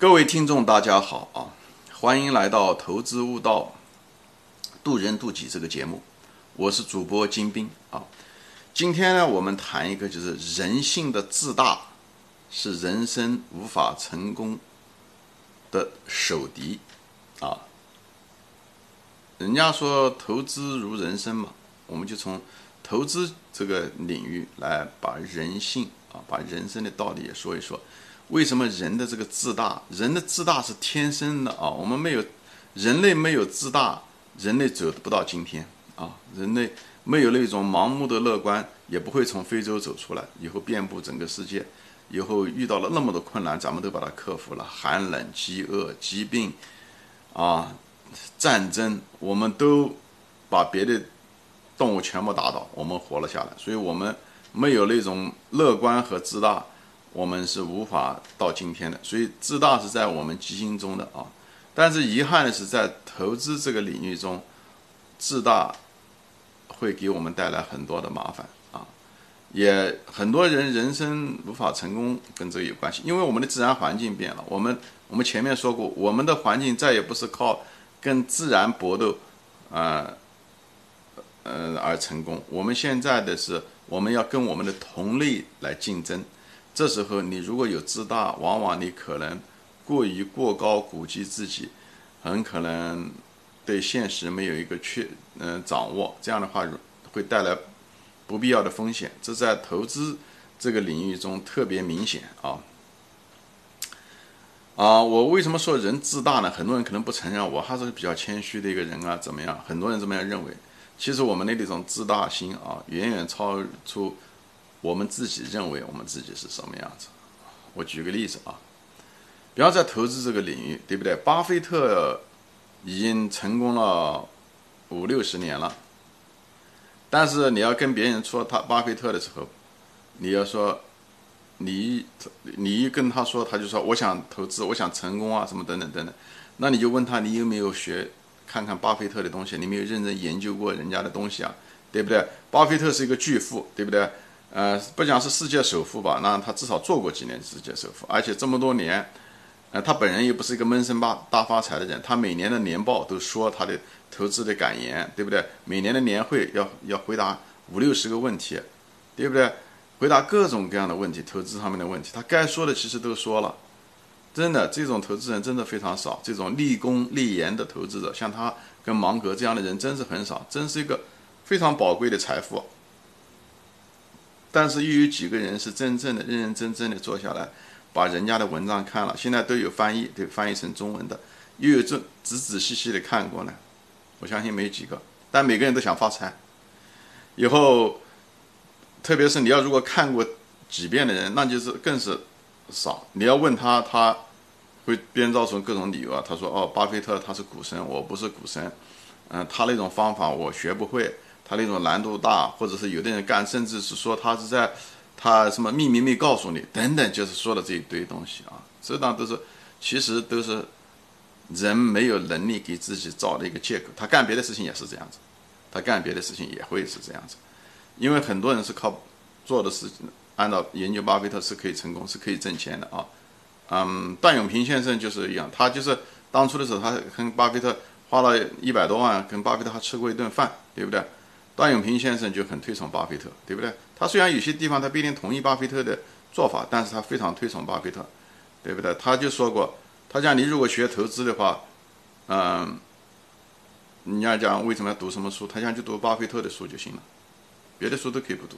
各位听众，大家好啊！欢迎来到《投资悟道，渡人渡己》这个节目，我是主播金兵啊。今天呢，我们谈一个，就是人性的自大是人生无法成功的首敌啊。人家说投资如人生嘛，我们就从投资这个领域来把人性啊，把人生的道理也说一说。为什么人的这个自大？人的自大是天生的啊！我们没有人类没有自大，人类走不到今天啊！人类没有那种盲目的乐观，也不会从非洲走出来，以后遍布整个世界。以后遇到了那么多困难，咱们都把它克服了。寒冷、饥饿、疾病啊，战争，我们都把别的动物全部打倒，我们活了下来。所以，我们没有那种乐观和自大。我们是无法到今天的，所以自大是在我们基因中的啊。但是遗憾的是，在投资这个领域中，自大会给我们带来很多的麻烦啊。也很多人人生无法成功跟这个有关系，因为我们的自然环境变了。我们我们前面说过，我们的环境再也不是靠跟自然搏斗啊，呃而成功。我们现在的是，我们要跟我们的同类来竞争。这时候，你如果有自大，往往你可能过于过高估计自己，很可能对现实没有一个确嗯掌握。这样的话会带来不必要的风险，这在投资这个领域中特别明显啊。啊，我为什么说人自大呢？很多人可能不承认，我还是比较谦虚的一个人啊，怎么样？很多人这么样认为。其实我们的那种自大心啊，远远超出。我们自己认为我们自己是什么样子？我举个例子啊，比方在投资这个领域，对不对？巴菲特已经成功了五六十年了，但是你要跟别人说他巴菲特的时候，你要说你你一跟他说，他就说我想投资，我想成功啊，什么等等等等。那你就问他，你有没有学看看巴菲特的东西？你没有认真研究过人家的东西啊？对不对？巴菲特是一个巨富，对不对？呃，不讲是世界首富吧，那他至少做过几年世界首富，而且这么多年，呃，他本人又不是一个闷声发大发财的人，他每年的年报都说他的投资的感言，对不对？每年的年会要要回答五六十个问题，对不对？回答各种各样的问题，投资上面的问题，他该说的其实都说了，真的，这种投资人真的非常少，这种立功立言的投资者，像他跟芒格这样的人真是很少，真是一个非常宝贵的财富。但是又有几个人是真正的认认真真的坐下来，把人家的文章看了，现在都有翻译，对，翻译成中文的，又有这仔仔细细的看过呢？我相信没几个。但每个人都想发财，以后，特别是你要如果看过几遍的人，那就是更是少。你要问他，他会编造出各种理由啊。他说：“哦，巴菲特他是股神，我不是股神，嗯，他那种方法我学不会。”他那种难度大，或者是有的人干，甚至是说他是在，他什么秘密没告诉你，等等，就是说的这一堆东西啊，这当都是，其实都是人没有能力给自己找的一个借口。他干别的事情也是这样子，他干别的事情也会是这样子，因为很多人是靠做的事情，按照研究巴菲特是可以成功，是可以挣钱的啊。嗯，段永平先生就是一样，他就是当初的时候，他跟巴菲特花了一百多万，跟巴菲特还吃过一顿饭，对不对？段永平先生就很推崇巴菲特，对不对？他虽然有些地方他不一定同意巴菲特的做法，但是他非常推崇巴菲特，对不对？他就说过，他讲你如果学投资的话，嗯，你要讲为什么要读什么书？他讲就读巴菲特的书就行了，别的书都可以不读，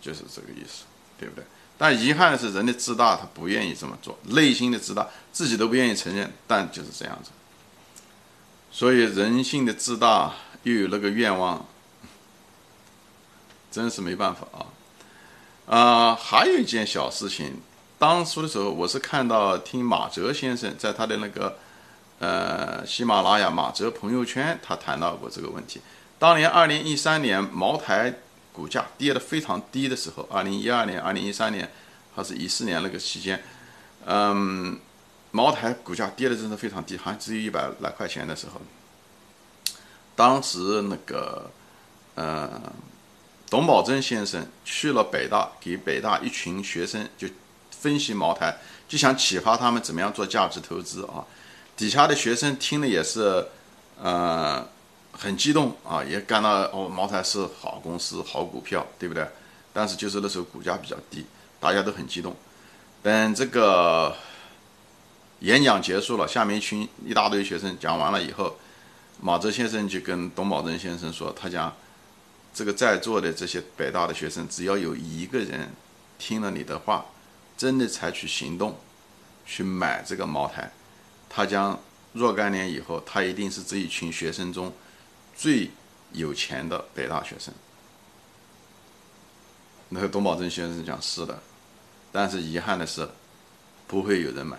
就是这个意思，对不对？但遗憾的是，人的自大他不愿意这么做，内心的自大自己都不愿意承认，但就是这样子。所以人性的自大。又有那个愿望，真是没办法啊！啊，还有一件小事情，当初的时候，我是看到听马哲先生在他的那个呃喜马拉雅马哲朋友圈，他谈到过这个问题。当年二零一三年茅台股价跌得非常低的时候，二零一二年、二零一三年还是一四年那个期间，嗯，茅台股价跌的真的非常低，好像只有一百来块钱的时候。当时那个，呃，董宝珍先生去了北大，给北大一群学生就分析茅台，就想启发他们怎么样做价值投资啊。底下的学生听了也是，呃，很激动啊，也感到哦，茅台是好公司、好股票，对不对？但是就是那时候股价比较低，大家都很激动。等这个演讲结束了，下面一群一大堆学生讲完了以后，马哲先生就跟董宝珍先生说，他讲这个在座的这些北大的学生，只要有一个人听了你的话，真的采取行动去买这个茅台。他将若干年以后，他一定是这一群学生中最有钱的北大学生。那个董宝珍先生讲是的，但是遗憾的是，不会有人买。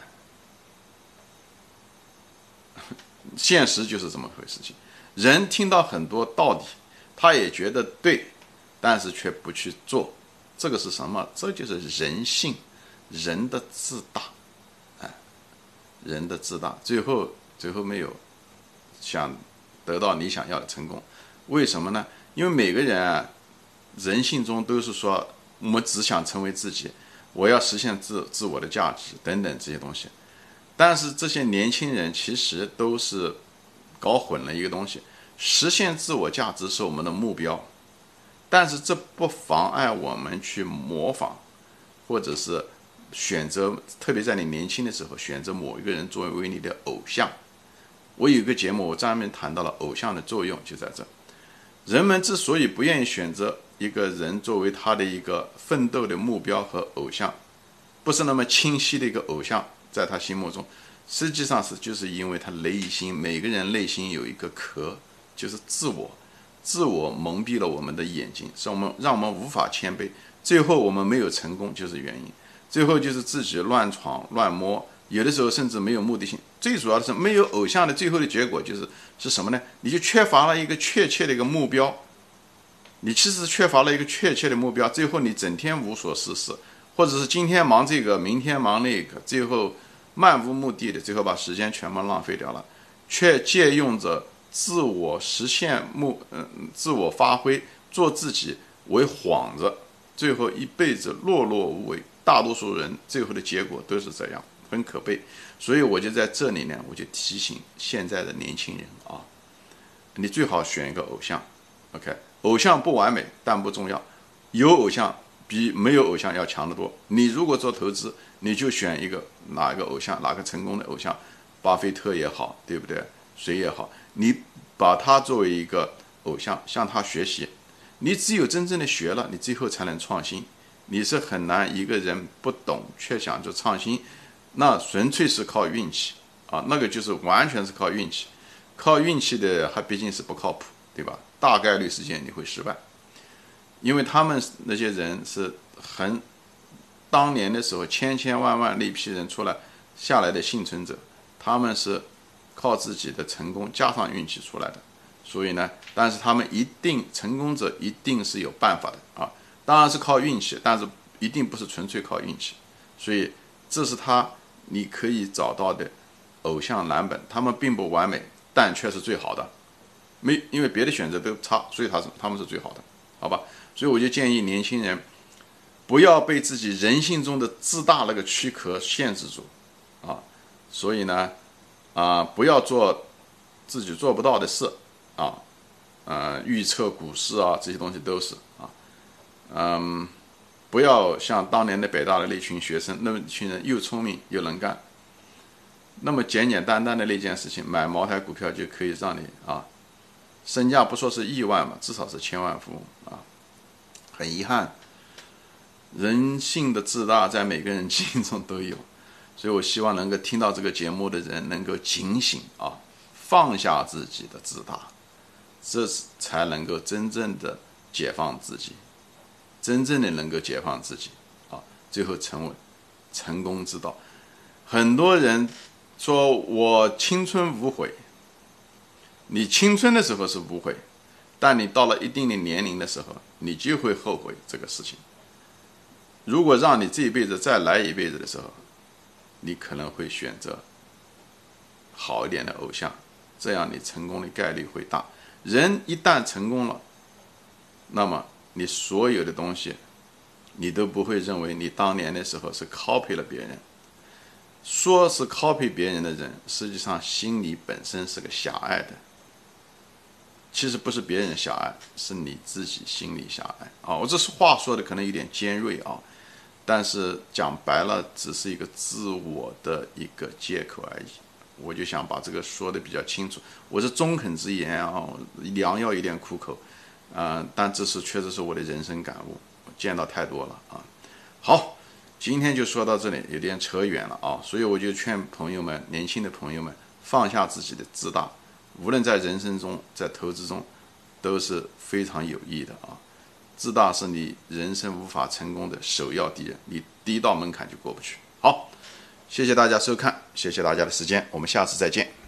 现实就是这么回事情，人听到很多道理，他也觉得对，但是却不去做，这个是什么？这就是人性，人的自大。哎人的自大，最后最后没有想得到你想要的成功，为什么呢？因为每个人啊，人性中都是说，我们只想成为自己，我要实现自自我的价值等等这些东西。但是这些年轻人其实都是搞混了一个东西，实现自我价值是我们的目标，但是这不妨碍我们去模仿，或者是。选择，特别在你年轻的时候，选择某一个人作为你的偶像。我有一个节目，我专门谈到了偶像的作用，就在这。人们之所以不愿意选择一个人作为他的一个奋斗的目标和偶像，不是那么清晰的一个偶像，在他心目中，实际上是就是因为他内心每个人内心有一个壳，就是自我，自我蒙蔽了我们的眼睛，使我们让我们无法谦卑，最后我们没有成功，就是原因。最后就是自己乱闯乱摸，有的时候甚至没有目的性。最主要的是没有偶像的最后的结果就是是什么呢？你就缺乏了一个确切的一个目标。你其实缺乏了一个确切的目标，最后你整天无所事事，或者是今天忙这个，明天忙那个，最后漫无目的的，最后把时间全部浪费掉了，却借用着自我实现目嗯自我发挥做自己为幌子，最后一辈子碌碌无为。大多数人最后的结果都是这样，很可悲。所以我就在这里呢，我就提醒现在的年轻人啊，你最好选一个偶像，OK？偶像不完美，但不重要，有偶像比没有偶像要强得多。你如果做投资，你就选一个哪一个偶像，哪个成功的偶像，巴菲特也好，对不对？谁也好，你把他作为一个偶像，向他学习。你只有真正的学了，你最后才能创新。你是很难一个人不懂却想着创新，那纯粹是靠运气啊，那个就是完全是靠运气，靠运气的还毕竟是不靠谱，对吧？大概率事件你会失败，因为他们那些人是很当年的时候千千万万那批人出来下来的幸存者，他们是靠自己的成功加上运气出来的，所以呢，但是他们一定成功者一定是有办法的啊。当然是靠运气，但是一定不是纯粹靠运气，所以这是他你可以找到的偶像蓝本，他们并不完美，但却是最好的。没因为别的选择都差，所以他是他们是最好的，好吧？所以我就建议年轻人不要被自己人性中的自大那个躯壳限制住啊，所以呢啊不要做自己做不到的事啊，呃预测股市啊这些东西都是啊。嗯，不要像当年的北大的那群学生，那么一群人又聪明又能干，那么简简单单的那件事情，买茅台股票就可以让你啊，身价不说是亿万嘛，至少是千万富翁啊。很遗憾，人性的自大在每个人心中都有，所以我希望能够听到这个节目的人能够警醒啊，放下自己的自大，这是才能够真正的解放自己。真正的能够解放自己，啊，最后成为成功之道。很多人说我青春无悔，你青春的时候是无悔，但你到了一定的年龄的时候，你就会后悔这个事情。如果让你这一辈子再来一辈子的时候，你可能会选择好一点的偶像，这样你成功的概率会大。人一旦成功了，那么。你所有的东西你都不会认为你当年的时候是 copy 了别人。说是 copy 别人的人，实际上心里本身是个狭隘的。其实不是别人狭隘，是你自己心里狭隘啊！我这是话说的可能有点尖锐啊，但是讲白了，只是一个自我的一个借口而已。我就想把这个说的比较清楚。我是中肯之言啊，良药有点苦口，嗯，但这是确实是我的人生感悟，见到太多了啊。好，今天就说到这里，有点扯远了啊，所以我就劝朋友们，年轻的朋友们，放下自己的自大。无论在人生中，在投资中，都是非常有益的啊！自大是你人生无法成功的首要敌人，你第一道门槛就过不去。好，谢谢大家收看，谢谢大家的时间，我们下次再见。